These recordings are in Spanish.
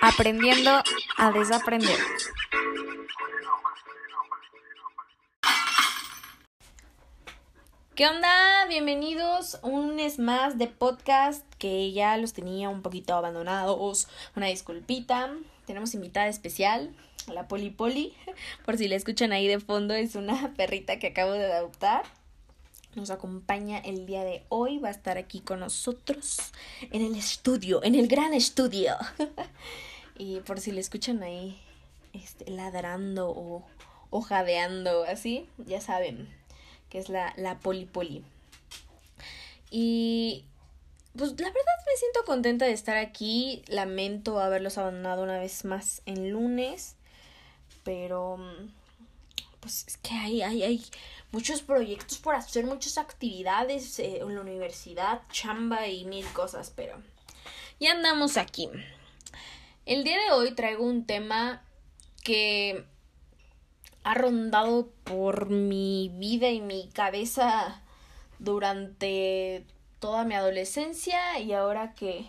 Aprendiendo a desaprender. ¿Qué onda? Bienvenidos un mes más de podcast que ya los tenía un poquito abandonados. Una disculpita. Tenemos invitada especial, la Poli Poli. Por si la escuchan ahí de fondo, es una perrita que acabo de adoptar nos acompaña el día de hoy. Va a estar aquí con nosotros en el estudio, en el gran estudio. y por si le escuchan ahí este, ladrando o, o jadeando así, ya saben que es la, la poli poli. Y pues la verdad me siento contenta de estar aquí. Lamento haberlos abandonado una vez más en lunes. Pero pues es que hay, hay, hay muchos proyectos por hacer, muchas actividades eh, en la universidad, chamba y mil cosas, pero ya andamos aquí. El día de hoy traigo un tema que ha rondado por mi vida y mi cabeza durante toda mi adolescencia y ahora que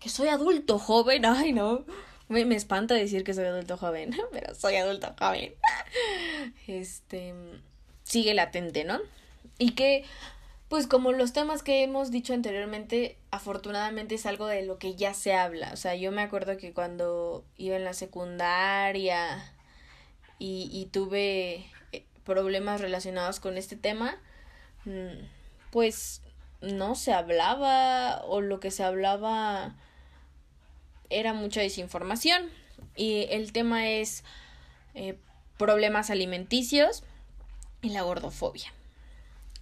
que soy adulto joven, ay no, me, espanta decir que soy adulto joven, pero soy adulto joven. Este sigue latente, ¿no? Y que pues como los temas que hemos dicho anteriormente, afortunadamente es algo de lo que ya se habla. O sea, yo me acuerdo que cuando iba en la secundaria y, y tuve eh, problemas relacionados con este tema, mm, pues no se hablaba o lo que se hablaba era mucha desinformación y el tema es eh, problemas alimenticios y la gordofobia.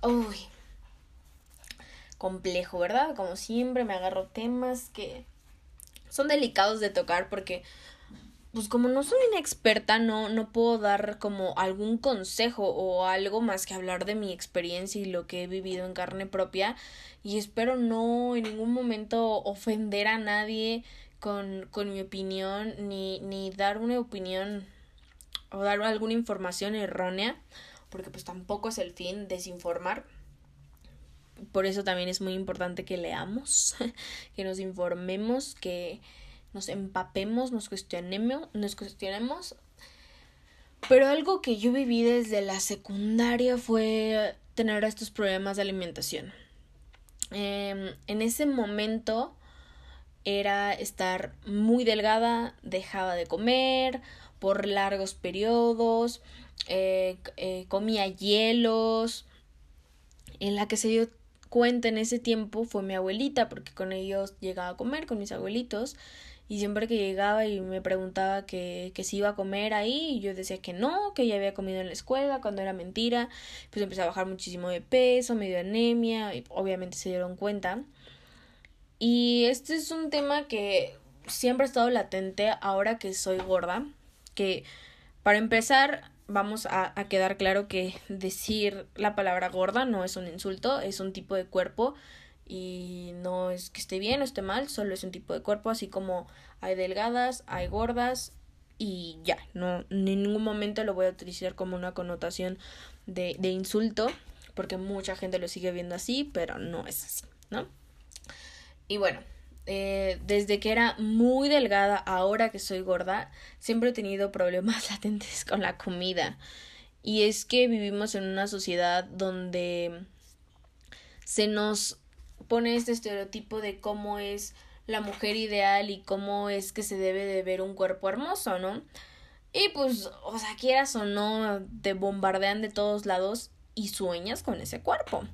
Uy, complejo, ¿verdad? Como siempre me agarro temas que son delicados de tocar porque pues como no soy una experta, no, no puedo dar como algún consejo o algo más que hablar de mi experiencia y lo que he vivido en carne propia. Y espero no en ningún momento ofender a nadie con, con mi opinión, ni, ni dar una opinión o dar alguna información errónea, porque pues tampoco es el fin desinformar. Por eso también es muy importante que leamos, que nos informemos, que nos empapemos, nos cuestionemos, nos cuestionemos. Pero algo que yo viví desde la secundaria fue tener estos problemas de alimentación. Em, en ese momento era estar muy delgada, dejaba de comer por largos periodos, eh, eh, comía hielos. En la que se dio cuenta en ese tiempo fue mi abuelita, porque con ellos llegaba a comer, con mis abuelitos, y siempre que llegaba y me preguntaba que, que si iba a comer ahí, yo decía que no, que ya había comido en la escuela, cuando era mentira, pues empecé a bajar muchísimo de peso, me dio anemia, y obviamente se dieron cuenta. Y este es un tema que siempre ha estado latente ahora que soy gorda, que para empezar vamos a, quedar claro que decir la palabra gorda no es un insulto, es un tipo de cuerpo y no es que esté bien o esté mal, solo es un tipo de cuerpo, así como hay delgadas, hay gordas y ya, no en ningún momento lo voy a utilizar como una connotación de, de insulto, porque mucha gente lo sigue viendo así, pero no es así, ¿no? Y bueno, eh, desde que era muy delgada, ahora que soy gorda, siempre he tenido problemas latentes con la comida. Y es que vivimos en una sociedad donde se nos pone este estereotipo de cómo es la mujer ideal y cómo es que se debe de ver un cuerpo hermoso, ¿no? Y pues, o sea, quieras o no, te bombardean de todos lados y sueñas con ese cuerpo.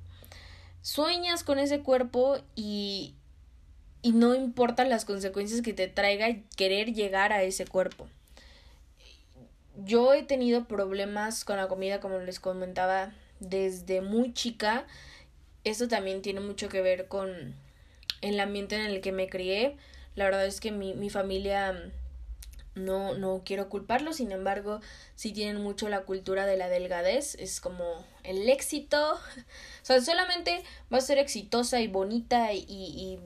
Sueñas con ese cuerpo y, y no importan las consecuencias que te traiga querer llegar a ese cuerpo. Yo he tenido problemas con la comida, como les comentaba, desde muy chica. Esto también tiene mucho que ver con el ambiente en el que me crié. La verdad es que mi, mi familia no, no quiero culparlo, sin embargo, sí tienen mucho la cultura de la delgadez, es como el éxito, o sea, solamente va a ser exitosa y bonita y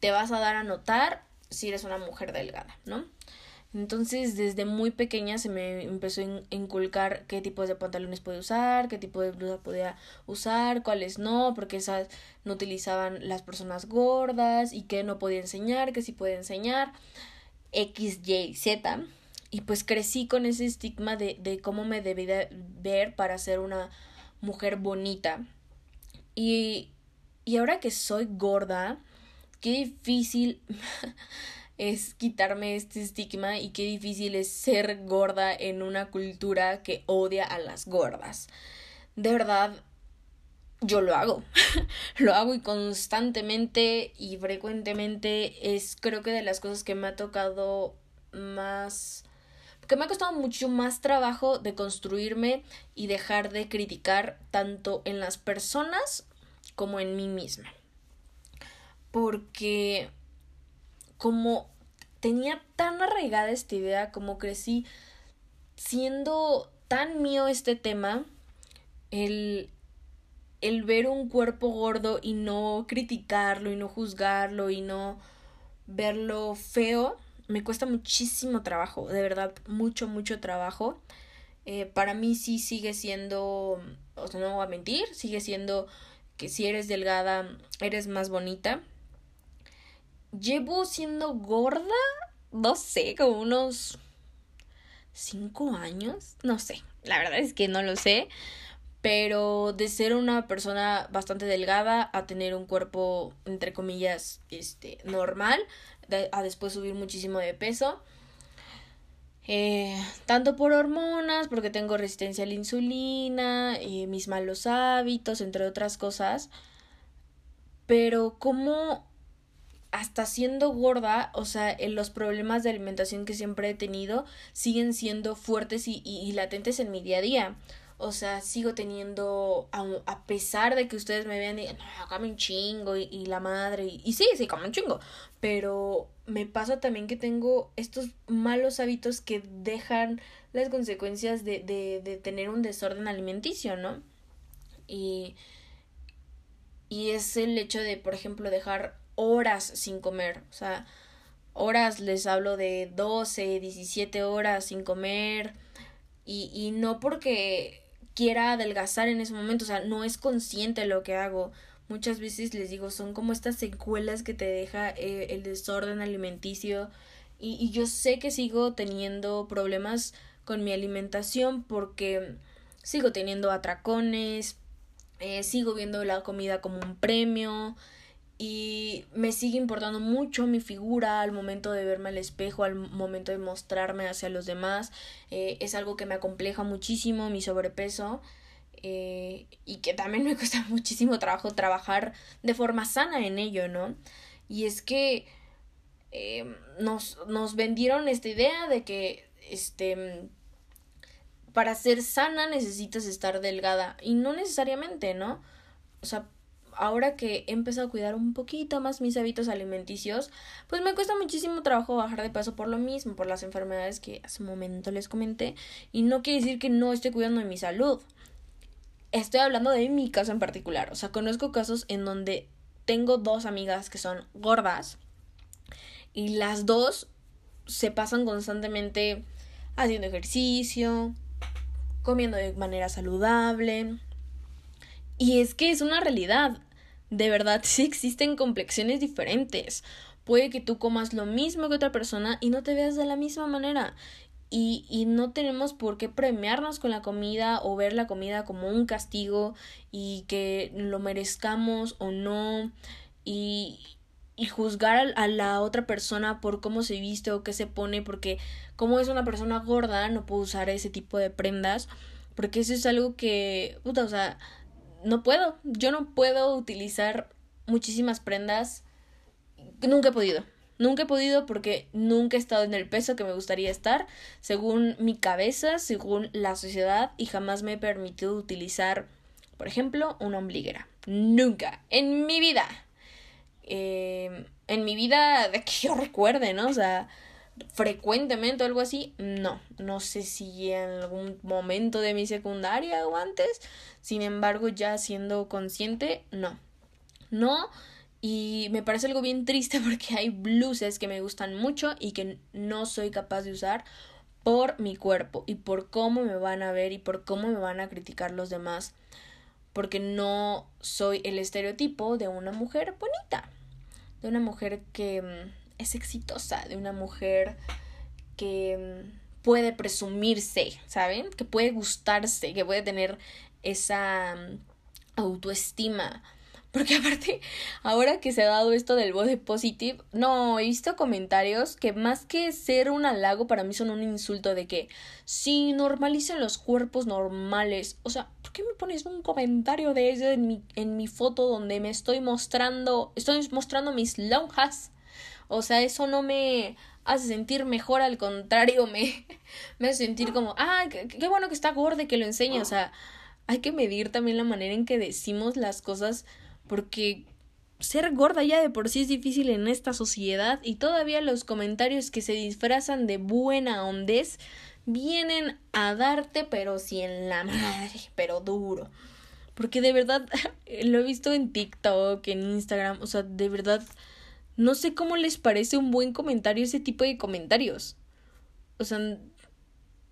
te vas a dar a notar si eres una mujer delgada, ¿no? Entonces, desde muy pequeña se me empezó a inculcar qué tipos de pantalones podía usar, qué tipo de blusa podía usar, cuáles no, porque esas no utilizaban las personas gordas y qué no podía enseñar, qué sí podía enseñar, X, Y, Z. Y pues crecí con ese estigma de, de cómo me debía ver para ser una mujer bonita. Y, y ahora que soy gorda, qué difícil es quitarme este estigma y qué difícil es ser gorda en una cultura que odia a las gordas. De verdad, yo lo hago. lo hago y constantemente y frecuentemente es creo que de las cosas que me ha tocado más que me ha costado mucho más trabajo de construirme y dejar de criticar tanto en las personas como en mí misma. Porque como tenía tan arraigada esta idea, como crecí siendo tan mío este tema, el, el ver un cuerpo gordo y no criticarlo y no juzgarlo y no verlo feo, me cuesta muchísimo trabajo, de verdad, mucho, mucho trabajo. Eh, para mí sí sigue siendo, o sea, no voy a mentir, sigue siendo que si eres delgada, eres más bonita llevo siendo gorda, no sé, como unos cinco años, no sé, la verdad es que no lo sé, pero de ser una persona bastante delgada a tener un cuerpo, entre comillas, este, normal, a después subir muchísimo de peso. Eh, tanto por hormonas, porque tengo resistencia a la insulina, eh, mis malos hábitos, entre otras cosas. Pero como hasta siendo gorda, o sea, los problemas de alimentación que siempre he tenido siguen siendo fuertes y, y, latentes en mi día a día. O sea, sigo teniendo, a, pesar de que ustedes me vean y no, chingo y, la madre, y, sí, sí, come un chingo, pero me pasa también que tengo estos malos hábitos que dejan las consecuencias de, de, de tener un desorden alimenticio, ¿no? Y, y es el hecho de, por ejemplo, dejar horas sin comer, o sea, horas les hablo de 12, 17 horas sin comer y, y no porque quiera adelgazar en ese momento, o sea, no es consciente lo que hago. Muchas veces les digo, son como estas secuelas que te deja eh, el desorden alimenticio y, y yo sé que sigo teniendo problemas con mi alimentación porque sigo teniendo atracones, eh, sigo viendo la comida como un premio, y me sigue importando mucho mi figura al momento de verme al espejo, al momento de mostrarme hacia los demás. Eh, es algo que me acompleja muchísimo mi sobrepeso eh, y que también me cuesta muchísimo trabajo trabajar de forma sana en ello, ¿no? Y es que eh, nos, nos vendieron esta idea de que este para ser sana necesitas estar delgada y no necesariamente, ¿no? O sea, ahora que he empezado a cuidar un poquito más mis hábitos alimenticios, pues me cuesta muchísimo trabajo bajar de peso por lo mismo, por las enfermedades que hace un momento les comenté. Y no quiere decir que no esté cuidando de mi salud. Estoy hablando de mi caso en particular. O sea, conozco casos en donde tengo dos amigas que son gordas y las dos se pasan constantemente haciendo ejercicio, comiendo de manera saludable. Y es que es una realidad de verdad sí existen complexiones diferentes. Puede que tú comas lo mismo que otra persona y no te veas de la misma manera. Y, y no tenemos por qué premiarnos con la comida o ver la comida como un castigo y que lo merezcamos o no. Y, y juzgar a la otra persona por cómo se viste o qué se pone, porque como es una persona gorda, no puedo usar ese tipo de prendas, porque eso es algo que, puta, o sea, no puedo, yo no puedo utilizar muchísimas prendas. Nunca he podido. Nunca he podido porque nunca he estado en el peso que me gustaría estar, según mi cabeza, según la sociedad, y jamás me he permitido utilizar, por ejemplo, una ombliguera. Nunca. En mi vida. Eh, en mi vida, de que yo recuerde, ¿no? O sea, frecuentemente o algo así, no, no sé si en algún momento de mi secundaria o antes, sin embargo ya siendo consciente, no, no, Y me parece algo bien triste porque hay bluses que me gustan mucho y que no soy capaz de usar por mi cuerpo y por cómo me van a ver y por cómo me van a criticar los demás. Porque no soy el estereotipo de una mujer bonita, de una mujer que mm, es exitosa, de una mujer que mm, puede presumirse, ¿saben? Que puede gustarse, que puede tener esa mm, autoestima. Porque aparte, ahora que se ha dado esto del body positive, no, he visto comentarios que más que ser un halago para mí son un insulto de que si normalicen los cuerpos normales. O sea, ¿por qué me pones un comentario de eso en mi, en mi foto donde me estoy mostrando, estoy mostrando mis lonjas? O sea, eso no me hace sentir mejor, al contrario, me, me hace sentir como, ah, qué, bueno que está gorda y que lo enseña. O sea, hay que medir también la manera en que decimos las cosas porque ser gorda ya de por sí es difícil en esta sociedad y todavía los comentarios que se disfrazan de buena hondez vienen a darte pero si en la madre, pero duro. Porque de verdad lo he visto en TikTok, en Instagram, o sea, de verdad no sé cómo les parece un buen comentario ese tipo de comentarios. O sea,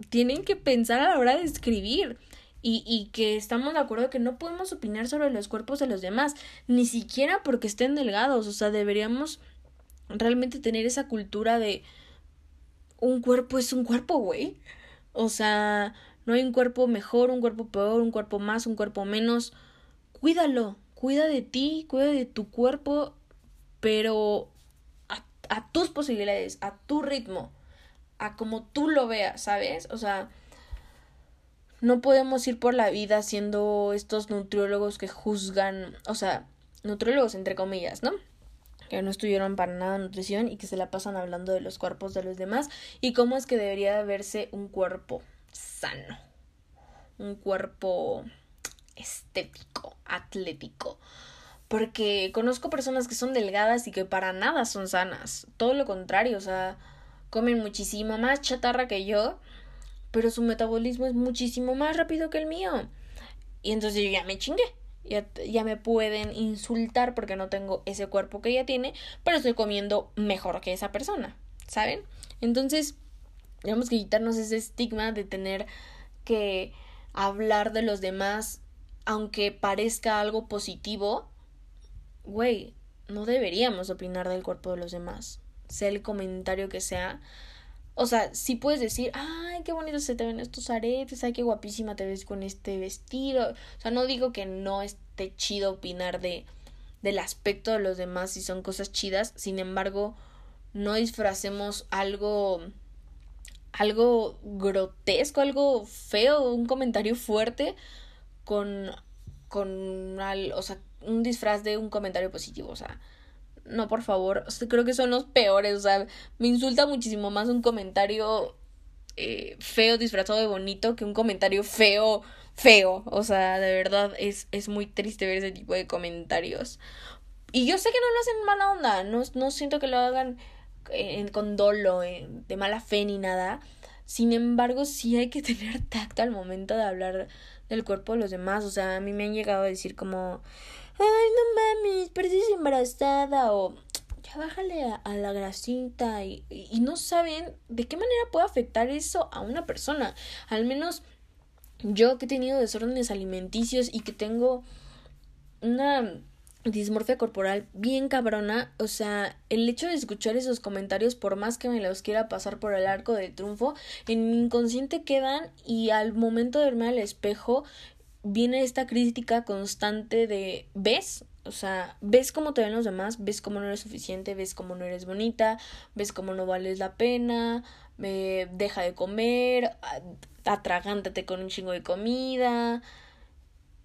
tienen que pensar a la hora de escribir. Y, y que estamos de acuerdo que no podemos opinar sobre los cuerpos de los demás, ni siquiera porque estén delgados. O sea, deberíamos realmente tener esa cultura de un cuerpo es un cuerpo, güey. O sea, no hay un cuerpo mejor, un cuerpo peor, un cuerpo más, un cuerpo menos. Cuídalo, cuida de ti, cuida de tu cuerpo pero a, tus posibilidades, a tu ritmo, a como tú lo veas, ¿sabes? O sea, no podemos ir por la vida siendo estos nutriólogos que juzgan, o sea, nutriólogos entre comillas, ¿no? Que no estuvieron para nada nutrición y que se la pasan hablando de los cuerpos de los demás y cómo es que debería verse un cuerpo sano, un cuerpo estético, atlético. Porque conozco personas que son delgadas y que para nada son sanas. Todo lo contrario, o sea, comen muchísimo más chatarra que yo, pero su metabolismo es muchísimo más rápido que el mío. Y entonces yo ya me chingué. Ya, ya me pueden insultar porque no tengo ese cuerpo que ella tiene, pero estoy comiendo mejor que esa persona, ¿saben? Entonces, tenemos que quitarnos ese estigma de tener que hablar de los demás, aunque parezca algo positivo, güey, no deberíamos opinar del cuerpo de los demás, sea el comentario que sea. O sea, sí puedes decir, ay, qué bonito se te ven estos aretes, ay, qué guapísima te ves con este vestido. O sea, no digo que no esté chido opinar de del aspecto de los demás si son cosas chidas, sin embargo, no disfracemos algo algo grotesco, algo feo, un comentario fuerte con con o sea, un disfraz de un comentario positivo, o sea, no, por favor, creo que son los peores, o sea, me insulta muchísimo más un comentario eh, feo disfrazado de bonito que un comentario feo, feo, o sea, de verdad es, es muy triste ver ese tipo de comentarios. Y yo sé que no lo hacen en mala onda, no, no siento que lo hagan en, con dolo, de mala fe ni nada. Sin embargo, sí hay que tener tacto al momento de hablar del cuerpo de los demás. O sea, a mí me han llegado a decir como, ay, no mames, pareces embarazada o ya bájale a, la grasita y, y no saben de qué manera puede afectar eso a una persona. Al menos yo que he tenido desórdenes alimenticios y que tengo una dismorfia corporal bien cabrona, o sea, el hecho de escuchar esos comentarios, por más que me los quiera pasar por el arco de triunfo, en mi inconsciente quedan y al momento de verme al espejo viene esta crítica constante de ¿ves? O sea, ves cómo te ven los demás, ves cómo no eres suficiente, ves cómo no eres bonita, ves cómo no vales la pena, me deja de comer, atragántate con un chingo de comida.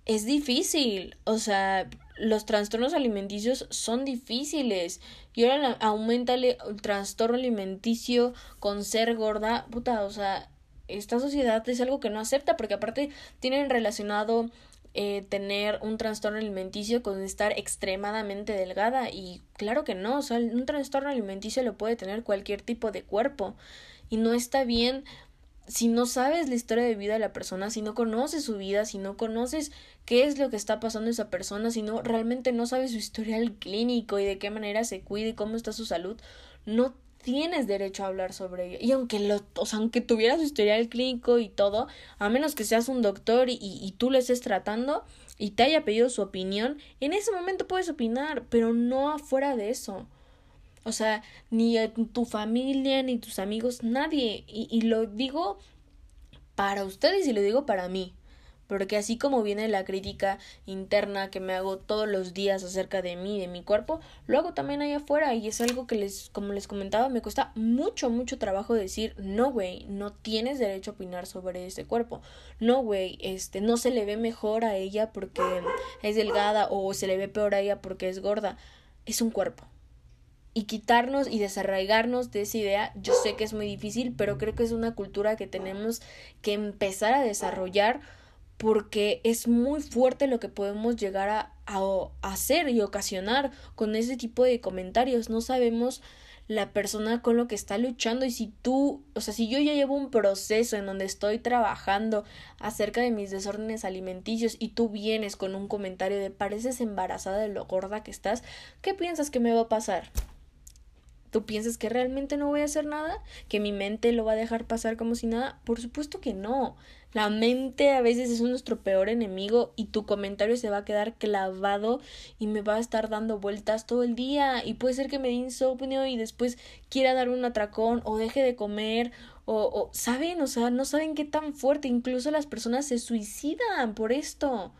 Es difícil, o sea, los trastornos alimenticios son difíciles. Y ahora aumenta el trastorno alimenticio con ser gorda. Puta, o sea, esta sociedad es algo que no acepta porque aparte tienen relacionado eh, tener un trastorno alimenticio con estar extremadamente delgada y claro que no, o sea, un trastorno alimenticio lo puede tener cualquier tipo de cuerpo y no está bien si no sabes la historia de vida de la persona, si no conoces su vida, si no conoces qué es lo que está pasando esa persona, si no realmente no sabes su historial clínico y de qué manera se cuida y cómo está su salud, no tienes derecho a hablar sobre ello. Y aunque lo, o sea, aunque tuvieras su historial clínico y todo, a menos que seas un doctor y, y tú le estés tratando y te haya pedido su opinión, en ese momento puedes opinar, pero no afuera de eso. O sea, ni tu familia, ni tus amigos, nadie. Y, y lo digo para ustedes y lo digo para mí. Porque así como viene la crítica interna que me hago todos los días acerca de mí, de mi cuerpo, lo hago también allá afuera y es algo que les, como les comentaba, me cuesta mucho, mucho trabajo decir, no, güey, no tienes derecho a opinar sobre este cuerpo. No, güey, este, no se le ve mejor a ella porque es delgada o se le ve peor a ella porque es gorda. Es un cuerpo y quitarnos y desarraigarnos de esa idea, yo sé que es muy difícil, pero creo que es una cultura que tenemos que empezar a desarrollar porque es muy fuerte lo que podemos llegar a, hacer y ocasionar con ese tipo de comentarios. No sabemos la persona con lo que está luchando y si tú, o sea, si yo ya llevo un proceso en donde estoy trabajando acerca de mis desórdenes alimenticios y tú vienes con un comentario de pareces embarazada de lo gorda que estás, ¿qué piensas que me va a pasar? ¿Tú piensas que realmente no voy a hacer nada? ¿Que mi mente lo va a dejar pasar como si nada? Por supuesto que no. La mente a veces es nuestro peor enemigo y tu comentario se va a quedar clavado y me va a estar dando vueltas todo el día y puede ser que me dé insomnio y después quiera dar un atracón o deje de comer o, o saben, o sea, no saben qué tan fuerte, incluso las personas se suicidan por esto.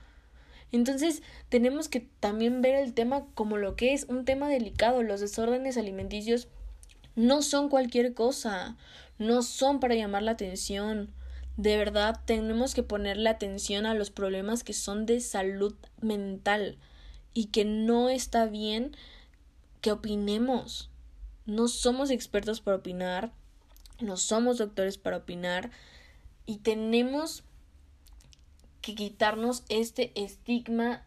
Entonces tenemos que también ver el tema como lo que es un tema delicado. Los desórdenes alimenticios no son cualquier cosa, no son para llamar la atención. De verdad tenemos que ponerle atención a los problemas que son de salud mental y que no está bien que opinemos. No somos expertos para opinar, no somos doctores para opinar y tenemos que quitarnos este estigma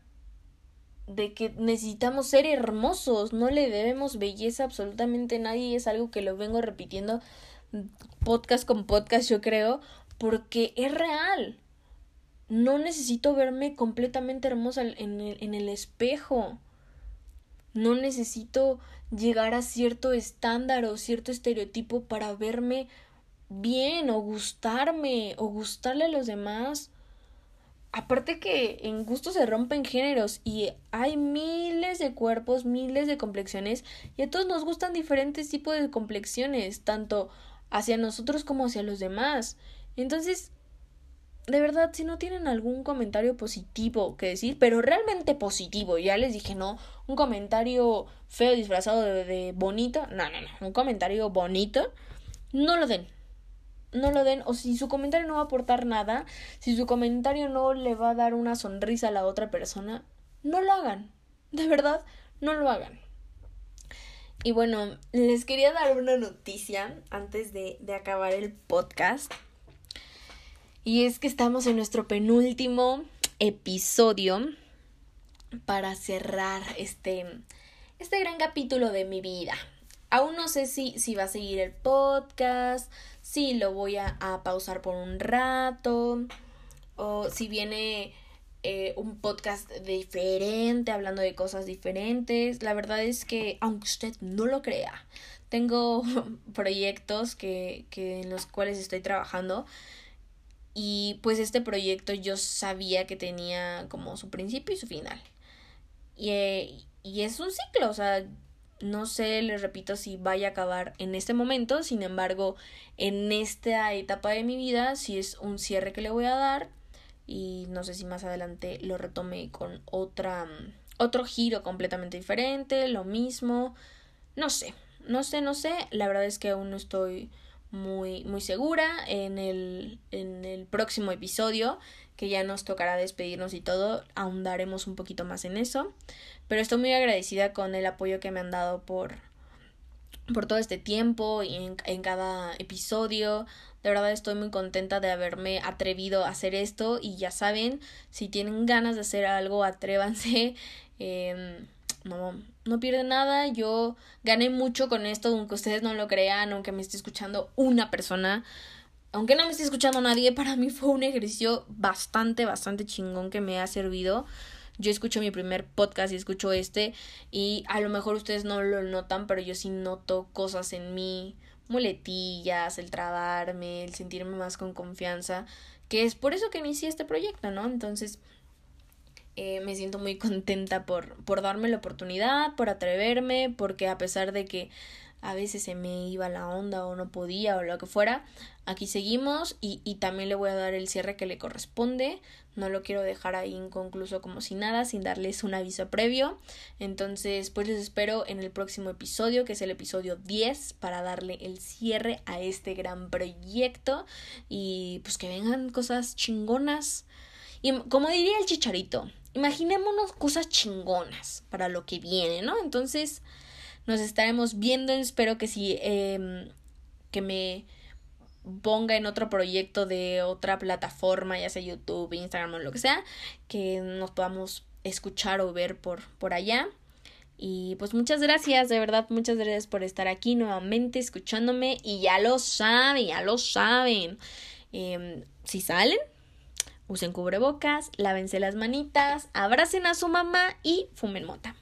de que necesitamos ser hermosos, no le debemos belleza a absolutamente nadie, es algo que lo vengo repitiendo podcast con podcast yo creo, porque es real. No necesito verme completamente hermosa en el, en el espejo. No necesito llegar a cierto estándar o cierto estereotipo para verme bien o gustarme o gustarle a los demás aparte que en gusto se rompen géneros y hay miles de cuerpos, miles de complexiones y a todos nos gustan diferentes tipos de complexiones, tanto hacia nosotros como hacia los demás. Entonces, de verdad, si no tienen algún comentario positivo que decir, pero realmente positivo, ya les dije, no, un comentario feo disfrazado de, bonito, no, no, no, un comentario bonito, no lo den, no lo den o si su comentario no va a aportar nada, si su comentario no le va a dar una sonrisa a la otra persona, no lo hagan. De verdad, no lo hagan. Y bueno, les quería dar una noticia antes de, de acabar el podcast. Y es que estamos en nuestro penúltimo episodio para cerrar este, este gran capítulo de mi vida. Aún no sé si, si va a seguir el podcast, si lo voy a, pausar por un rato, o si viene eh, un podcast diferente, hablando de cosas diferentes. La verdad es que, aunque usted no lo crea, tengo proyectos que, que en los cuales estoy trabajando. Y pues este proyecto yo sabía que tenía como su principio y su final. Y, eh, y es un ciclo, o sea, no sé, les repito, si vaya a acabar en este momento, sin embargo, en esta etapa de mi vida, si es un cierre que le voy a dar y no sé si más adelante lo retome con otra otro giro completamente diferente, lo mismo, no sé, no sé, no sé, la verdad es que aún no estoy muy muy segura en el en el próximo episodio que ya nos tocará despedirnos y todo, ahondaremos un poquito más en eso. Pero estoy muy agradecida con el apoyo que me han dado por, por todo este tiempo y en, cada episodio. De verdad estoy muy contenta de haberme atrevido a hacer esto y ya saben, si tienen ganas de hacer algo, atrévanse. Eh, no, no pierden nada. Yo gané mucho con esto, aunque ustedes no lo crean, aunque me esté escuchando una persona aunque no me esté escuchando nadie, para mí fue un ejercicio bastante, bastante chingón que me ha servido. Yo escucho mi primer podcast y escucho este y a lo mejor ustedes no lo notan, pero yo sí noto cosas en mí, muletillas, el trabarme, el sentirme más con confianza, que es por eso que inicié este proyecto, ¿no? Entonces, eh, me siento muy contenta por, por darme la oportunidad, por atreverme, porque a pesar de que a veces se me iba la onda o no podía o lo que fuera, aquí seguimos y, y también le voy a dar el cierre que le corresponde. No lo quiero dejar ahí inconcluso como si nada, sin darles un aviso previo. Entonces, pues les espero en el próximo episodio, que es el episodio 10, para darle el cierre a este gran proyecto y pues que vengan cosas chingonas. Y como diría el chicharito, imaginémonos cosas chingonas para lo que viene, ¿no? Entonces, nos estaremos viendo. Espero que si eh, que me ponga en otro proyecto de otra plataforma, ya sea YouTube, Instagram o lo que sea, que nos podamos escuchar o ver por, por allá. Y pues muchas gracias, de verdad, muchas gracias por estar aquí nuevamente escuchándome. Y ya lo saben, ya lo saben. Eh, si salen, usen cubrebocas, lávense las manitas, abracen a su mamá y fumen mota.